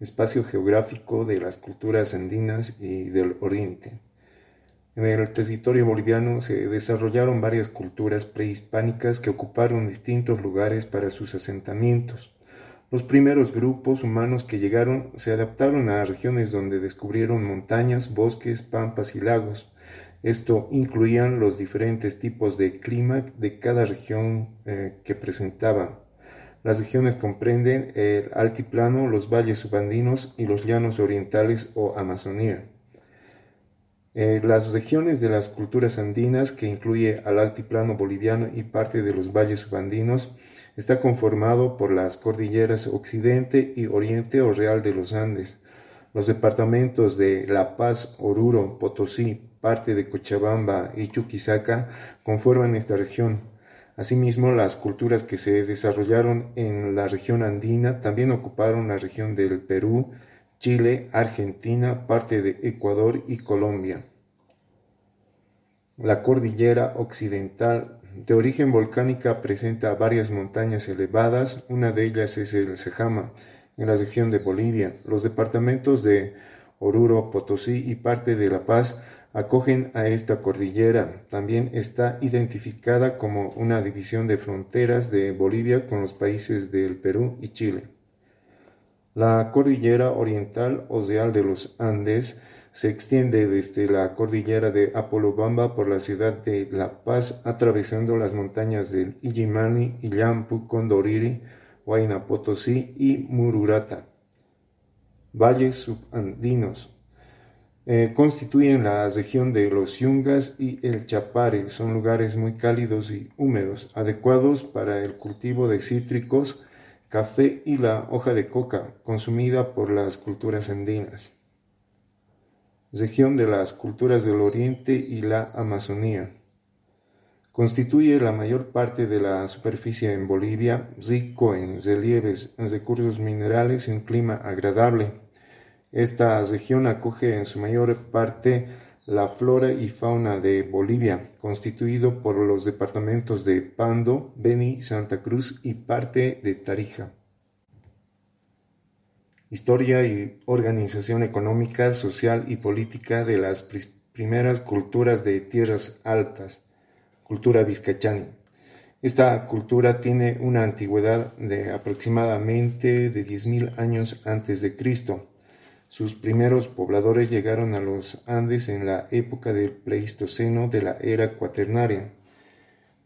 espacio geográfico de las culturas andinas y del oriente. En el territorio boliviano se desarrollaron varias culturas prehispánicas que ocuparon distintos lugares para sus asentamientos. Los primeros grupos humanos que llegaron se adaptaron a regiones donde descubrieron montañas, bosques, pampas y lagos. Esto incluían los diferentes tipos de clima de cada región eh, que presentaba. Las regiones comprenden el altiplano, los valles subandinos y los llanos orientales o Amazonía. Eh, las regiones de las culturas andinas, que incluye al altiplano boliviano y parte de los valles subandinos, está conformado por las cordilleras Occidente y Oriente o Real de los Andes, los departamentos de La Paz, Oruro, Potosí, parte de Cochabamba y Chuquisaca conforman esta región. Asimismo, las culturas que se desarrollaron en la región andina también ocuparon la región del Perú, Chile, Argentina, parte de Ecuador y Colombia. La cordillera occidental de origen volcánica presenta varias montañas elevadas, una de ellas es el Sejama, en la región de Bolivia. Los departamentos de Oruro, Potosí y parte de La Paz acogen a esta cordillera. También está identificada como una división de fronteras de Bolivia con los países del Perú y Chile. La cordillera oriental o Real de los Andes se extiende desde la cordillera de Apolobamba por la ciudad de La Paz, atravesando las montañas del Illimani, Illampu, Condoriri, Huayna Potosí y Mururata. Valles subandinos eh, constituyen la región de los Yungas y el Chapare. Son lugares muy cálidos y húmedos, adecuados para el cultivo de cítricos, café y la hoja de coca, consumida por las culturas andinas. Región de las culturas del Oriente y la Amazonía. Constituye la mayor parte de la superficie en Bolivia, rico en relieves, en recursos minerales y un clima agradable esta región acoge en su mayor parte la flora y fauna de Bolivia, constituido por los departamentos de Pando, Beni, Santa Cruz y parte de Tarija. Historia y organización económica, social y política de las primeras culturas de tierras altas, cultura vizcachani. Esta cultura tiene una antigüedad de aproximadamente de 10.000 años antes de Cristo sus primeros pobladores llegaron a los Andes en la época del Pleistoceno de la era cuaternaria.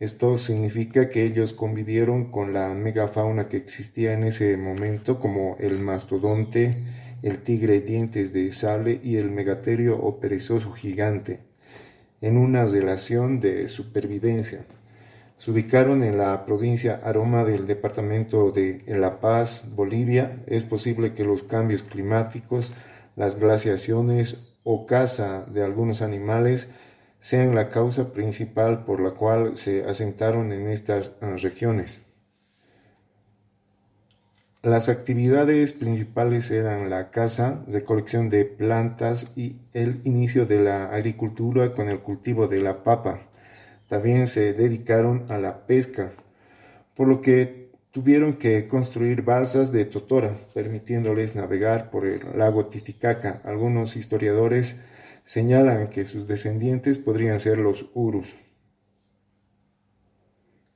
Esto significa que ellos convivieron con la megafauna que existía en ese momento, como el mastodonte, el tigre dientes de sable y el megaterio o perezoso gigante, en una relación de supervivencia. Se ubicaron en la provincia Aroma del departamento de La Paz, Bolivia. Es posible que los cambios climáticos, las glaciaciones o caza de algunos animales sean la causa principal por la cual se asentaron en estas ah, regiones. Las actividades principales eran la caza, recolección de plantas y el inicio de la agricultura con el cultivo de la papa. También se dedicaron a la pesca, por lo que tuvieron que construir balsas de totora, permitiéndoles navegar por el lago Titicaca. Algunos historiadores señalan que sus descendientes podrían ser los urus.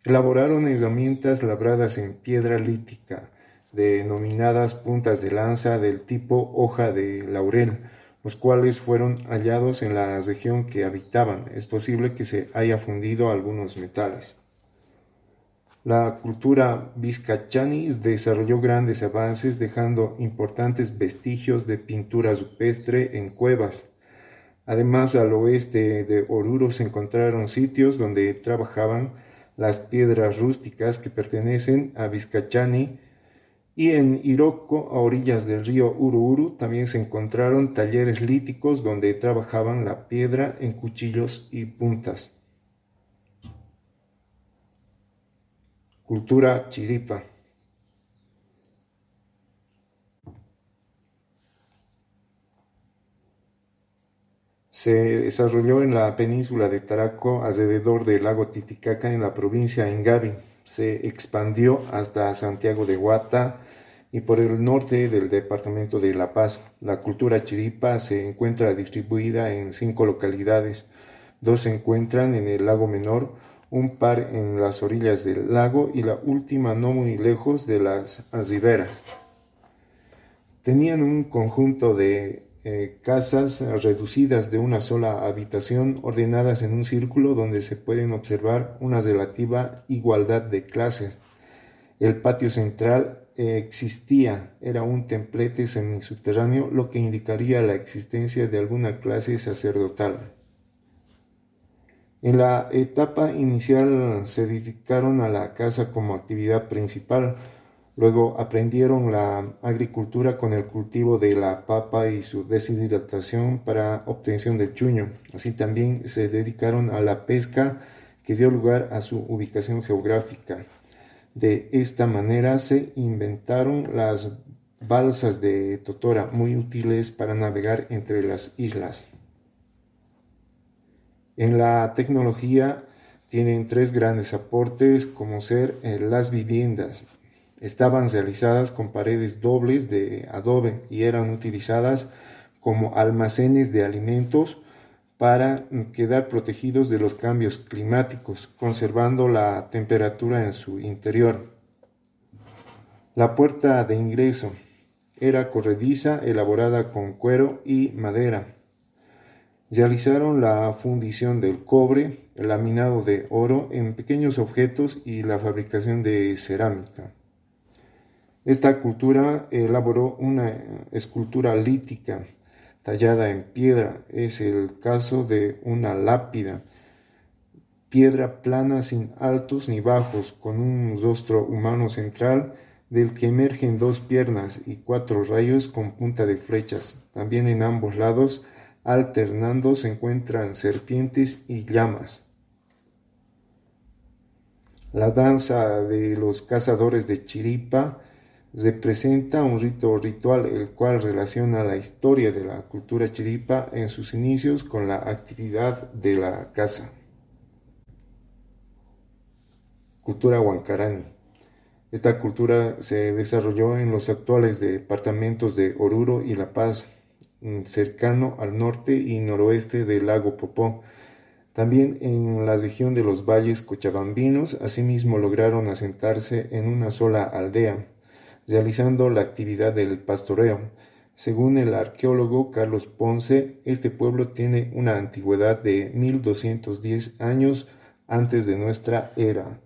Elaboraron herramientas labradas en piedra lítica, denominadas puntas de lanza del tipo hoja de laurel, los cuales fueron hallados en la región que habitaban. Es posible que se haya fundido algunos metales. La cultura vizcachani desarrolló grandes avances dejando importantes vestigios de pintura rupestre en cuevas. Además, al oeste de Oruro se encontraron sitios donde trabajaban las piedras rústicas que pertenecen a Vizcachani y en Iroko, a orillas del río Ururu, también se encontraron talleres líticos donde trabajaban la piedra en cuchillos y puntas. Cultura chiripa. Se desarrolló en la península de Taraco, alrededor del lago Titicaca, en la provincia de Engabi se expandió hasta Santiago de Guata y por el norte del departamento de La Paz. La cultura chiripa se encuentra distribuida en cinco localidades. Dos se encuentran en el lago menor, un par en las orillas del lago y la última no muy lejos de las riberas. Tenían un conjunto de eh, casas reducidas de una sola habitación ordenadas en un círculo donde se pueden observar una relativa igualdad de clases. El patio central eh, existía, era un templete semisubterráneo, lo que indicaría la existencia de alguna clase sacerdotal. En la etapa inicial se dedicaron a la casa como actividad principal, Luego aprendieron la agricultura con el cultivo de la papa y su deshidratación para obtención de chuño. Así también se dedicaron a la pesca que dio lugar a su ubicación geográfica. De esta manera se inventaron las balsas de Totora, muy útiles para navegar entre las islas. En la tecnología tienen tres grandes aportes como ser eh, las viviendas, Estaban realizadas con paredes dobles de adobe y eran utilizadas como almacenes de alimentos para quedar protegidos de los cambios climáticos, conservando la temperatura en su interior. La puerta de ingreso era corrediza, elaborada con cuero y madera. Realizaron la fundición del cobre, el laminado de oro en pequeños objetos y la fabricación de cerámica. Esta cultura elaboró una escultura lítica tallada en piedra. Es el caso de una lápida, piedra plana sin altos ni bajos, con un rostro humano central del que emergen dos piernas y cuatro rayos con punta de flechas. También en ambos lados, alternando, se encuentran serpientes y llamas. La danza de los cazadores de Chiripa representa un rito ritual el cual relaciona la historia de la cultura chiripa en sus inicios con la actividad de la caza. Cultura huancarani. Esta cultura se desarrolló en los actuales departamentos de Oruro y La Paz, mm, cercano al norte y noroeste del lago Popó. También en la región de los valles cochabambinos, asimismo lograron asentarse en una sola aldea, realizando la actividad del pastoreo. Según el arqueólogo Carlos Ponce, este pueblo tiene una antigüedad de 1210 años antes de nuestra era.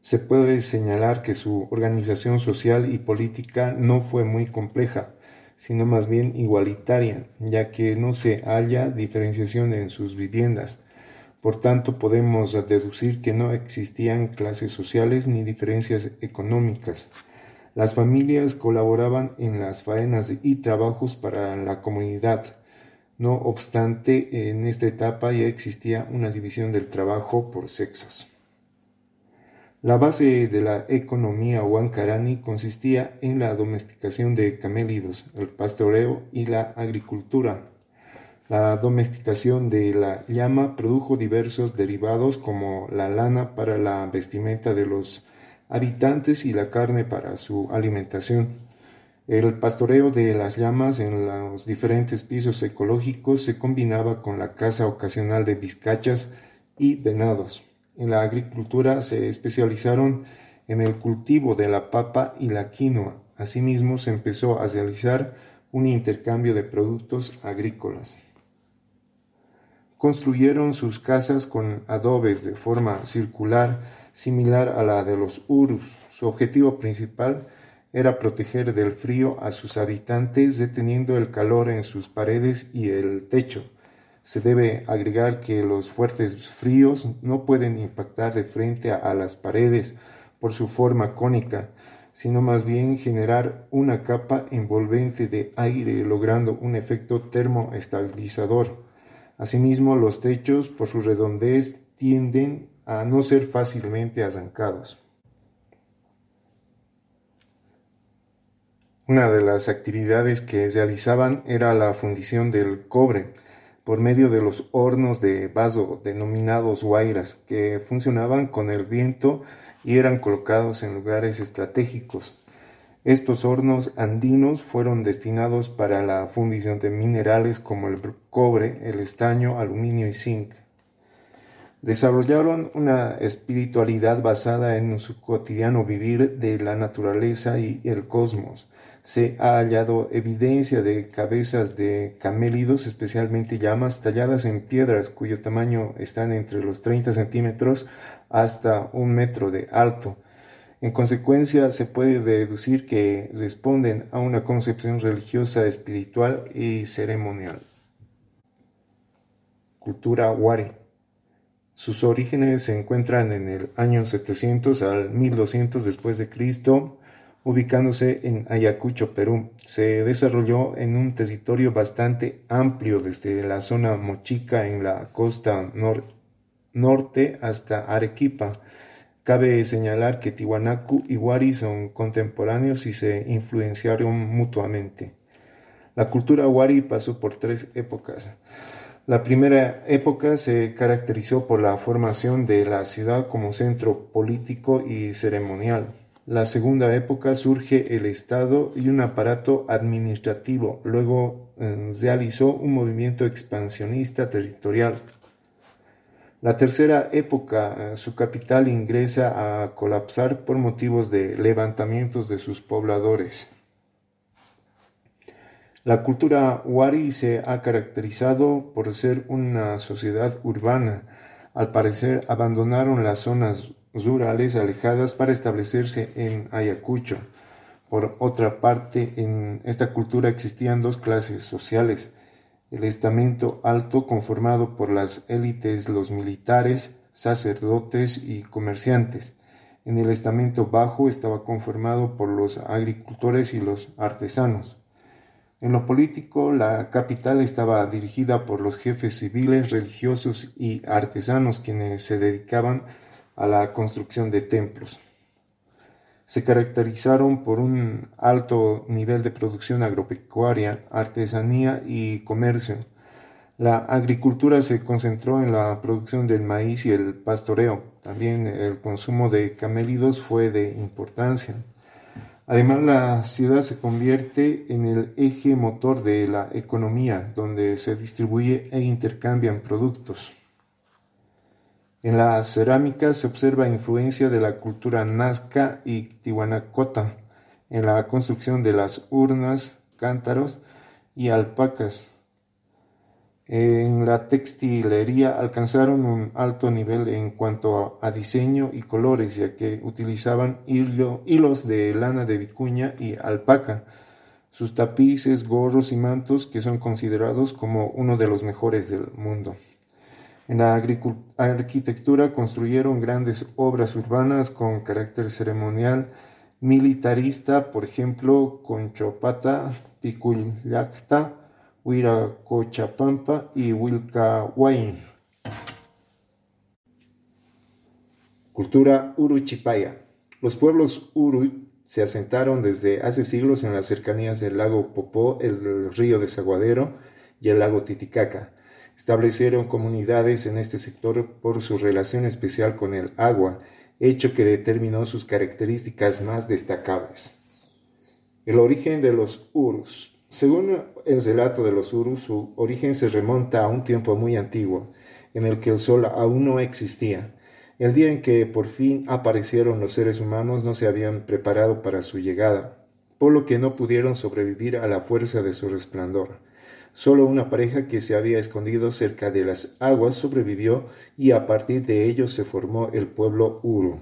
Se puede señalar que su organización social y política no fue muy compleja, sino más bien igualitaria, ya que no se halla diferenciación en sus viviendas. Por tanto, podemos deducir que no existían clases sociales ni diferencias económicas. Las familias colaboraban en las faenas y trabajos para la comunidad. No obstante, en esta etapa ya existía una división del trabajo por sexos. La base de la economía huancarani consistía en la domesticación de camélidos, el pastoreo y la agricultura. La domesticación de la llama produjo diversos derivados como la lana para la vestimenta de los habitantes y la carne para su alimentación. El pastoreo de las llamas en los diferentes pisos ecológicos se combinaba con la caza ocasional de vizcachas y venados. En la agricultura se especializaron en el cultivo de la papa y la quinoa. Asimismo se empezó a realizar un intercambio de productos agrícolas. Construyeron sus casas con adobes de forma circular, similar a la de los urus. Su objetivo principal era proteger del frío a sus habitantes, deteniendo el calor en sus paredes y el techo. Se debe agregar que los fuertes fríos no pueden impactar de frente a, las paredes por su forma cónica, sino más bien generar una capa envolvente de aire, logrando un efecto termoestabilizador. Asimismo, los techos, por su redondez, tienden a no ser fácilmente arrancados. Una de las actividades que realizaban era la fundición del cobre por medio de los hornos de vaso denominados guairas, que funcionaban con el viento y eran colocados en lugares estratégicos. Estos hornos andinos fueron destinados para la fundición de minerales como el cobre, el estaño, aluminio y zinc. Desarrollaron una espiritualidad basada en su cotidiano vivir de la naturaleza y el cosmos. Se ha hallado evidencia de cabezas de camélidos, especialmente llamas, talladas en piedras cuyo tamaño está entre los 30 centímetros hasta un metro de alto. En consecuencia, se puede deducir que responden a una concepción religiosa, espiritual y ceremonial. Cultura Wari. Sus orígenes se encuentran en el año 700 al 1200 después de Cristo, ubicándose en Ayacucho, Perú. Se desarrolló en un territorio bastante amplio desde la zona Mochica en la costa norte hasta Arequipa. Cabe señalar que Tiwanaku y Wari son contemporáneos y se influenciaron mutuamente. La cultura Wari pasó por tres épocas. La primera época se caracterizó por la formación de la ciudad como centro político y ceremonial. La segunda época surge el Estado y un aparato administrativo. Luego eh, realizó un movimiento expansionista territorial. La tercera época, eh, su capital ingresa a colapsar por motivos de levantamientos de sus pobladores. La cultura wari se ha caracterizado por ser una sociedad urbana. Al parecer abandonaron las zonas rurales alejadas para establecerse en Ayacucho. Por otra parte, en esta cultura existían dos clases sociales. El estamento alto conformado por las élites, los militares, sacerdotes y comerciantes. En el estamento bajo estaba conformado por los agricultores y los artesanos. En lo político, la capital estaba dirigida por los jefes civiles, religiosos y artesanos quienes se dedicaban a la construcción de templos. Se caracterizaron por un alto nivel de producción agropecuaria, artesanía y comercio. La agricultura se concentró en la producción del maíz y el pastoreo. También el consumo de camélidos fue de importancia. Además, la ciudad se convierte en el eje motor de la economía, donde se distribuye e intercambian productos. En la cerámica se observa influencia de la cultura nazca y tihuanacota en la construcción de las urnas, cántaros y alpacas. En la textilería alcanzaron un alto nivel en cuanto a, diseño y colores, ya que utilizaban hilos de lana de vicuña y alpaca, sus tapices, gorros y mantos que son considerados como uno de los mejores del mundo. En la arquitectura construyeron grandes obras urbanas con carácter ceremonial, militarista, por ejemplo, Conchopata, Picullacta, Huiracochapampa y Huilcahuain. Cultura Uruchipaya. Los pueblos Uru se asentaron desde hace siglos en las cercanías del lago Popó, el río Desaguadero y el lago Titicaca. Establecieron comunidades en este sector por su relación especial con el agua, hecho que determinó sus características más destacables. El origen de los Urus. Según el relato de los Urus, su origen se remonta a un tiempo muy antiguo, en el que el sol aún no existía. El día en que por fin aparecieron los seres humanos no se habían preparado para su llegada, por lo que no pudieron sobrevivir a la fuerza de su resplandor. Solo una pareja que se había escondido cerca de las aguas sobrevivió y a partir de ello se formó el pueblo Uru.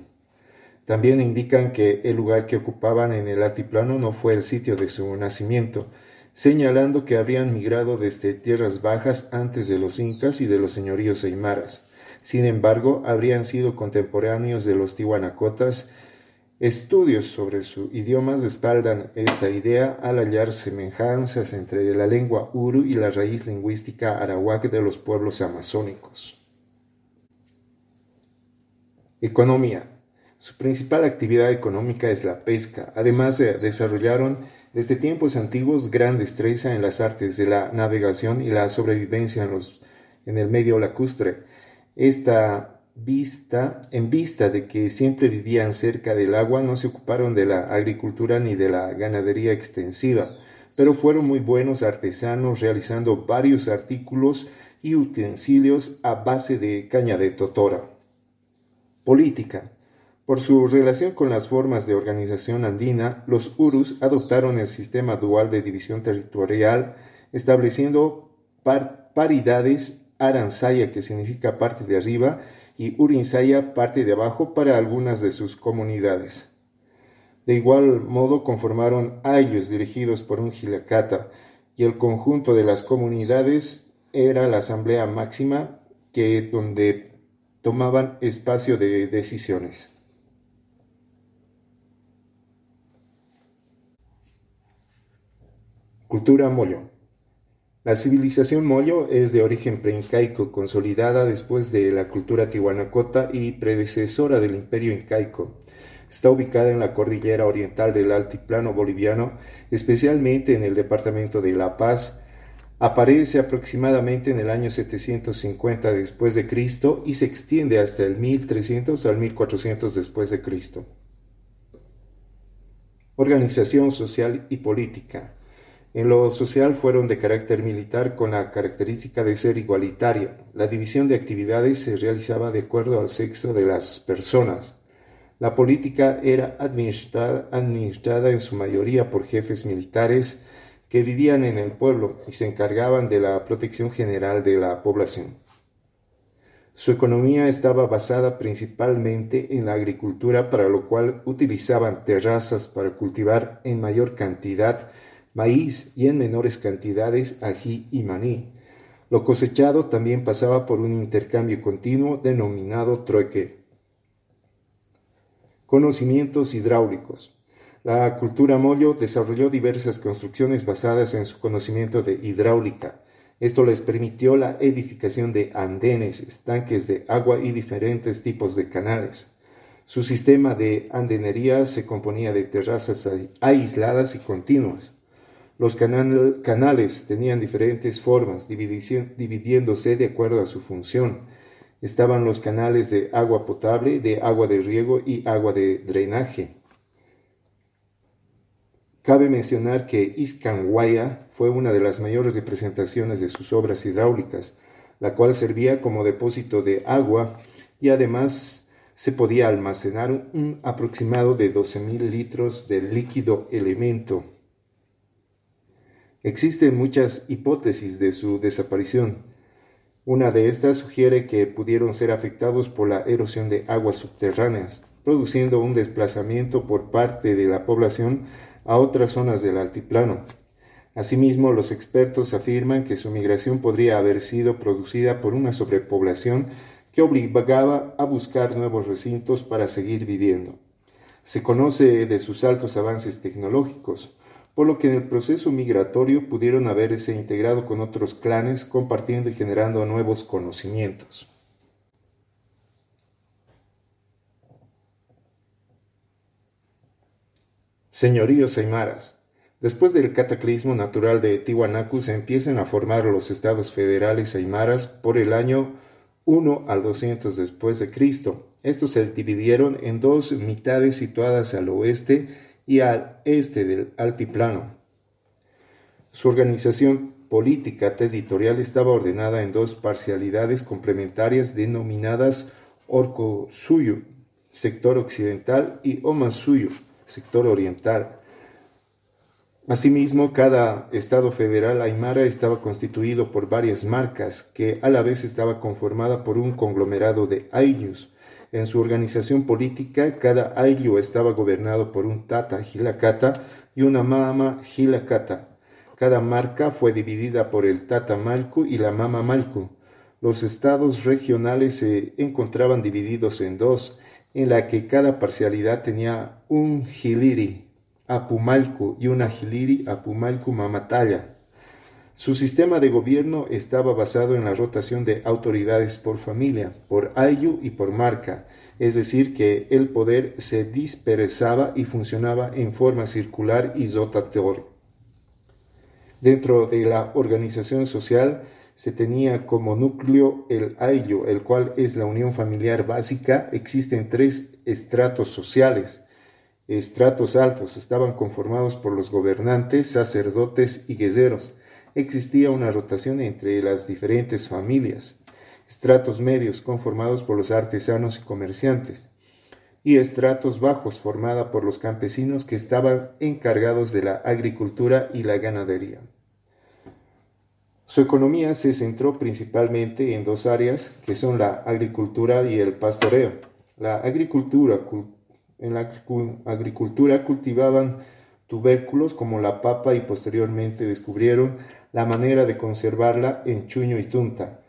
También indican que el lugar que ocupaban en el altiplano no fue el sitio de su nacimiento, señalando que habrían migrado desde tierras bajas antes de los incas y de los señoríos aymaras. Sin embargo, habrían sido contemporáneos de los tihuanacotas. Estudios sobre su idioma respaldan esta idea al hallar semejanzas entre la lengua uru y la raíz lingüística arawak de los pueblos amazónicos. Economía. Su principal actividad económica es la pesca. Además, desarrollaron desde tiempos antiguos, gran destreza en las artes de la navegación y la sobrevivencia en, los, en el medio lacustre. Esta vista, en vista de que siempre vivían cerca del agua, no se ocuparon de la agricultura ni de la ganadería extensiva, pero fueron muy buenos artesanos realizando varios artículos y utensilios a base de caña de totora. Política. Por su relación con las formas de organización andina, los urus adoptaron el sistema dual de división territorial, estableciendo paridades aranzaya, que significa parte de arriba, y urinsaya, parte de abajo, para algunas de sus comunidades. De igual modo conformaron ayos dirigidos por un gilacata, y el conjunto de las comunidades era la asamblea máxima que donde tomaban espacio de decisiones. Cultura Moyo. La civilización Moyo es de origen preincaico, consolidada después de la cultura tihuanacota y predecesora del imperio incaico. Está ubicada en la cordillera oriental del altiplano boliviano, especialmente en el departamento de La Paz. Aparece aproximadamente en el año 750 después de Cristo y se extiende hasta el 1300 al 1400 después de Cristo. Organización social y política. En lo social fueron de carácter militar con la característica de ser igualitaria. La división de actividades se realizaba de acuerdo al sexo de las personas. La política era administrada en su mayoría por jefes militares que vivían en el pueblo y se encargaban de la protección general de la población. Su economía estaba basada principalmente en la agricultura, para lo cual utilizaban terrazas para cultivar en mayor cantidad maíz y en menores cantidades ají y maní. Lo cosechado también pasaba por un intercambio continuo denominado trueque. Conocimientos hidráulicos. La cultura Mollo desarrolló diversas construcciones basadas en su conocimiento de hidráulica. Esto les permitió la edificación de andenes, estanques de agua y diferentes tipos de canales. Su sistema de andenería se componía de terrazas aisladas y continuas. Los canales tenían diferentes formas, dividiéndose de acuerdo a su función. Estaban los canales de agua potable, de agua de riego y agua de drenaje. Cabe mencionar que Iscanguaya fue una de las mayores representaciones de sus obras hidráulicas, la cual servía como depósito de agua y además se podía almacenar un aproximado de 12.000 litros de líquido elemento Existen muchas hipótesis de su desaparición. Una de estas sugiere que pudieron ser afectados por la erosión de aguas subterráneas, produciendo un desplazamiento por parte de la población a otras zonas del altiplano. Asimismo, los expertos afirman que su migración podría haber sido producida por una sobrepoblación que obligaba a buscar nuevos recintos para seguir viviendo. Se conoce de sus altos avances tecnológicos, por lo que en el proceso migratorio pudieron haberse integrado con otros clanes compartiendo y generando nuevos conocimientos. Señoríos aymaras. Después del cataclismo natural de Tiwanaku se empiezan a formar los estados federales aymaras por el año 1 al 200 después de Cristo. Estos se dividieron en dos mitades situadas al oeste y al este del altiplano. Su organización política territorial estaba ordenada en dos parcialidades complementarias denominadas Orco-Suyo, sector occidental, y Oma-Suyo, sector oriental. Asimismo, cada estado federal aymara estaba constituido por varias marcas, que a la vez estaba conformada por un conglomerado de ayllus, en su organización política, cada ayllu estaba gobernado por un tata gilacata y una mama gilacata. Cada marca fue dividida por el tata malku y la mama malku. Los estados regionales se encontraban divididos en dos, en la que cada parcialidad tenía un giliri, apumalku, y una giliri, apumalku mamatalla. Su sistema de gobierno estaba basado en la rotación de autoridades por familia, por ayu y por marca, es decir, que el poder se dispersaba y funcionaba en forma circular y rotatoria. Dentro de la organización social se tenía como núcleo el ayllo, el cual es la unión familiar básica. Existen tres estratos sociales. Estratos altos estaban conformados por los gobernantes, sacerdotes y guerreros. Existía una rotación entre las diferentes familias. Estratos medios conformados por los artesanos y comerciantes y estratos bajos formada por los campesinos que estaban encargados de la agricultura y la ganadería. Su economía se centró principalmente en dos áreas, que son la agricultura y el pastoreo. La agricultura, en la agricultura cultivaban tubérculos como la papa y posteriormente descubrieron la manera de conservarla en chuño y tunta.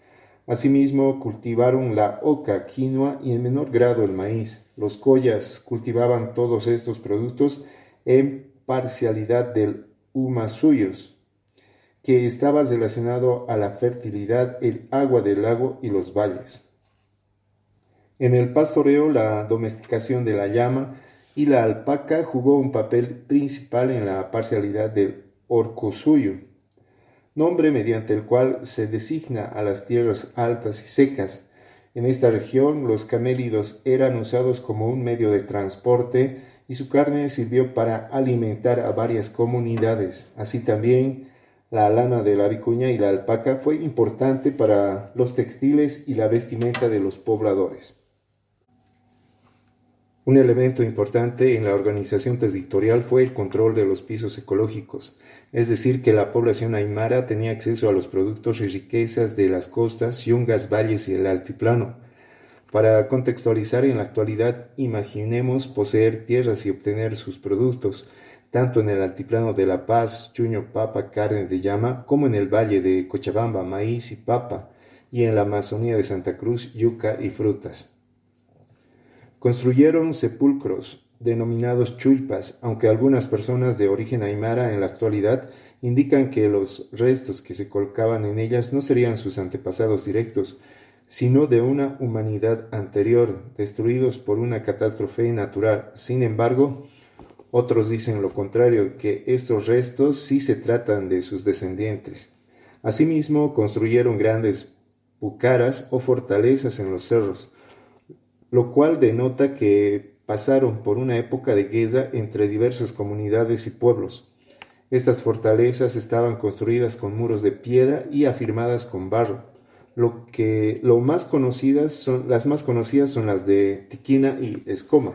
Asimismo, cultivaron la oca, quinoa y en menor grado el maíz. Los collas cultivaban todos estos productos en parcialidad del humasuyos, que estaba relacionado a la fertilidad, el agua del lago y los valles. En el pastoreo, la domesticación de la llama y la alpaca jugó un papel principal en la parcialidad del orcosuyo nombre mediante el cual se designa a las tierras altas y secas. En esta región los camélidos eran usados como un medio de transporte y su carne sirvió para alimentar a varias comunidades. Así también la lana de la vicuña y la alpaca fue importante para los textiles y la vestimenta de los pobladores. Un elemento importante en la organización territorial fue el control de los pisos ecológicos es decir, que la población aymara tenía acceso a los productos y riquezas de las costas, yungas, valles y el altiplano. Para contextualizar en la actualidad, imaginemos poseer tierras y obtener sus productos, tanto en el altiplano de La Paz, chuño, papa, carne de llama, como en el valle de Cochabamba, maíz y papa, y en la Amazonía de Santa Cruz, yuca y frutas. Construyeron sepulcros, denominados chulpas, aunque algunas personas de origen aymara en la actualidad indican que los restos que se colocaban en ellas no serían sus antepasados directos, sino de una humanidad anterior, destruidos por una catástrofe natural. Sin embargo, otros dicen lo contrario, que estos restos sí se tratan de sus descendientes. Asimismo, construyeron grandes pucaras o fortalezas en los cerros, lo cual denota que pasaron por una época de guerra entre diversas comunidades y pueblos. Estas fortalezas estaban construidas con muros de piedra y afirmadas con barro. Lo que lo más conocidas son las más conocidas son las de Tiquina y Escoma.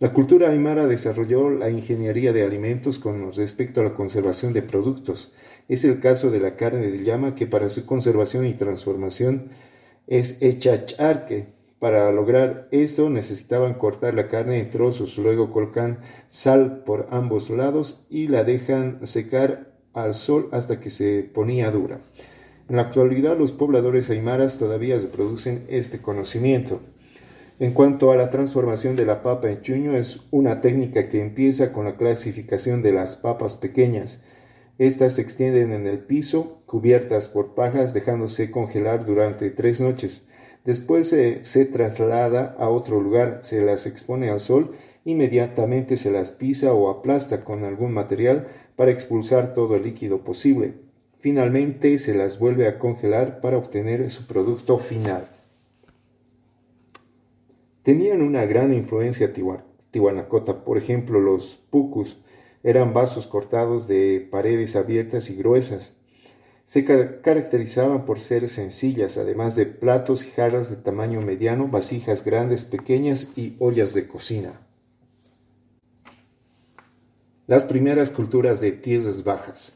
La cultura aymara desarrolló la ingeniería de alimentos con respecto a la conservación de productos. Es el caso de la carne de llama que para su conservación y transformación es hecha charque, para lograr esto necesitaban cortar la carne en trozos, luego colocan sal por ambos lados y la dejan secar al sol hasta que se ponía dura. En la actualidad los pobladores aymaras todavía reproducen este conocimiento. En cuanto a la transformación de la papa en chuño, es una técnica que empieza con la clasificación de las papas pequeñas. Estas se extienden en el piso, cubiertas por pajas, dejándose congelar durante tres noches. Después se, traslada a otro lugar, se las expone al sol, inmediatamente se las pisa o aplasta con algún material para expulsar todo el líquido posible. Finalmente se las vuelve a congelar para obtener su producto final. Tenían una gran influencia tihuanacota, por ejemplo los pucus eran vasos cortados de paredes abiertas y gruesas se caracterizaban por ser sencillas, además de platos y jarras de tamaño mediano, vasijas grandes, pequeñas y ollas de cocina. Las primeras culturas de tierras bajas.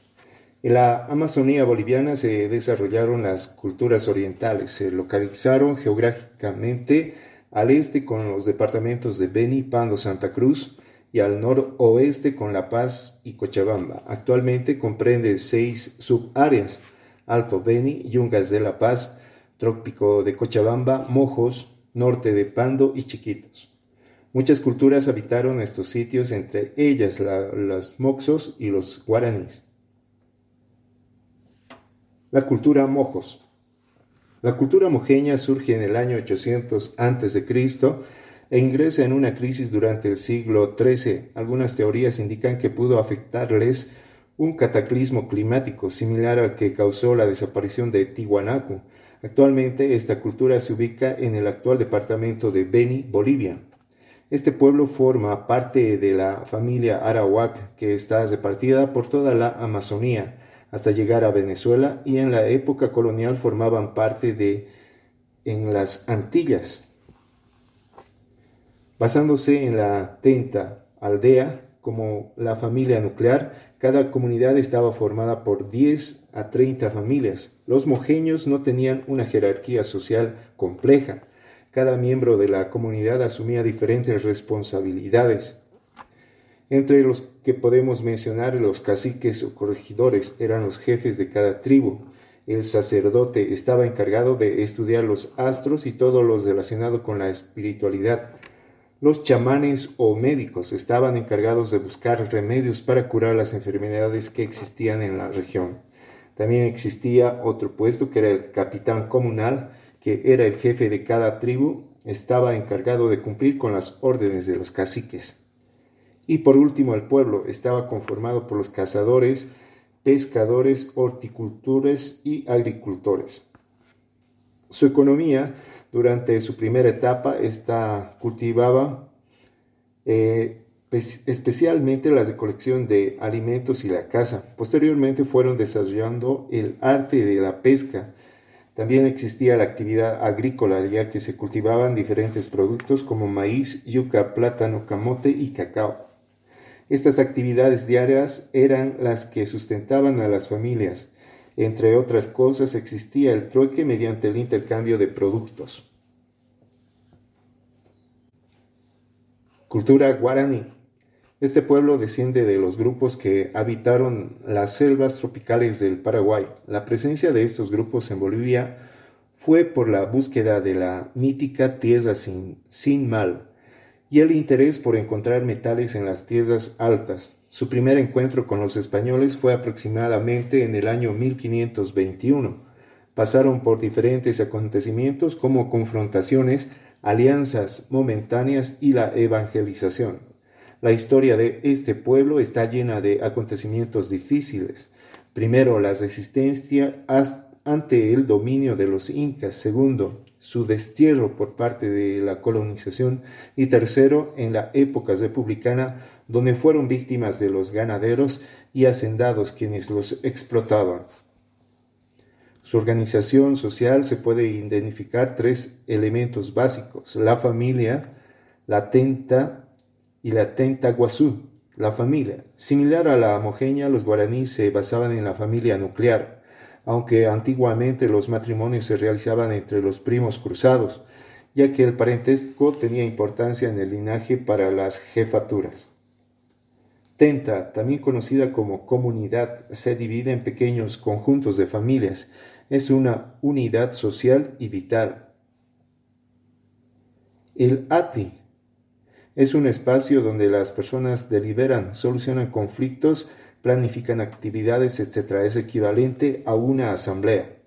En la Amazonía boliviana se desarrollaron las culturas orientales, se localizaron geográficamente al este con los departamentos de Beni, Pando, Santa Cruz, y al noroeste con La Paz y Cochabamba. Actualmente comprende seis subáreas, Alto Beni, Yungas de La Paz, Trópico de Cochabamba, Mojos, Norte de Pando y Chiquitos. Muchas culturas habitaron estos sitios, entre ellas los moxos y los guaraníes. La cultura mojos. La cultura mojeña surge en el año 800 a.C e ingresa en una crisis durante el siglo XIII. Algunas teorías indican que pudo afectarles un cataclismo climático similar al que causó la desaparición de Tiwanaku. Actualmente esta cultura se ubica en el actual departamento de Beni, Bolivia. Este pueblo forma parte de la familia Arawak, que está repartida por toda la Amazonía hasta llegar a Venezuela y en la época colonial formaban parte de en las Antillas. Basándose en la tenta aldea como la familia nuclear, cada comunidad estaba formada por 10 a 30 familias. Los mojeños no tenían una jerarquía social compleja cada miembro de la comunidad asumía diferentes responsabilidades. Entre los que podemos mencionar los caciques o corregidores eran los jefes de cada tribu. El sacerdote estaba encargado de estudiar los astros y todo lo relacionado con la espiritualidad. Los chamanes o médicos estaban encargados de buscar remedios para curar las enfermedades que existían en la región. También existía otro puesto que era el capitán comunal, que era el jefe de cada tribu, estaba encargado de cumplir con las órdenes de los caciques. Y por último, el pueblo estaba conformado por los cazadores, pescadores, horticultores y agricultores. Su economía durante su primera etapa está, cultivaba eh, especialmente la recolección de alimentos y la caza. Posteriormente fueron desarrollando el arte de la pesca, también existía la actividad agrícola, ya que se cultivaban diferentes productos como maíz, yuca, plátano, camote y cacao. Estas actividades diarias eran las que sustentaban a las familias. Entre otras cosas existía el trueque mediante el intercambio de productos. Cultura guaraní. Este pueblo desciende de los grupos que habitaron las selvas tropicales del Paraguay. La presencia de estos grupos en Bolivia fue por la búsqueda de la mítica tierra sin, sin mal y el interés por encontrar metales en las tierras altas. Su primer encuentro con los españoles fue aproximadamente en el año 1521. Pasaron por diferentes acontecimientos como confrontaciones, alianzas momentáneas y la evangelización. La historia de este pueblo está llena de acontecimientos difíciles. Primero, la resistencia ante el dominio de los incas. Segundo, su destierro por parte de la colonización. Y tercero, en la época republicana, donde fueron víctimas de los ganaderos y hacendados quienes los explotaban. Su organización social se puede identificar tres elementos básicos, la familia, la tenta y la Tentaguazú, la familia. Similar a la mojeña, los guaraníes se basaban en la familia nuclear, aunque antiguamente los matrimonios se realizaban entre los primos cruzados, ya que el parentesco tenía importancia en el linaje para las jefaturas. Tenta, también conocida como comunidad, se divide en pequeños conjuntos de familias. Es una unidad social y vital. El Ati, es un espacio donde las personas deliberan, solucionan conflictos, planifican actividades, etc. Es equivalente a una asamblea.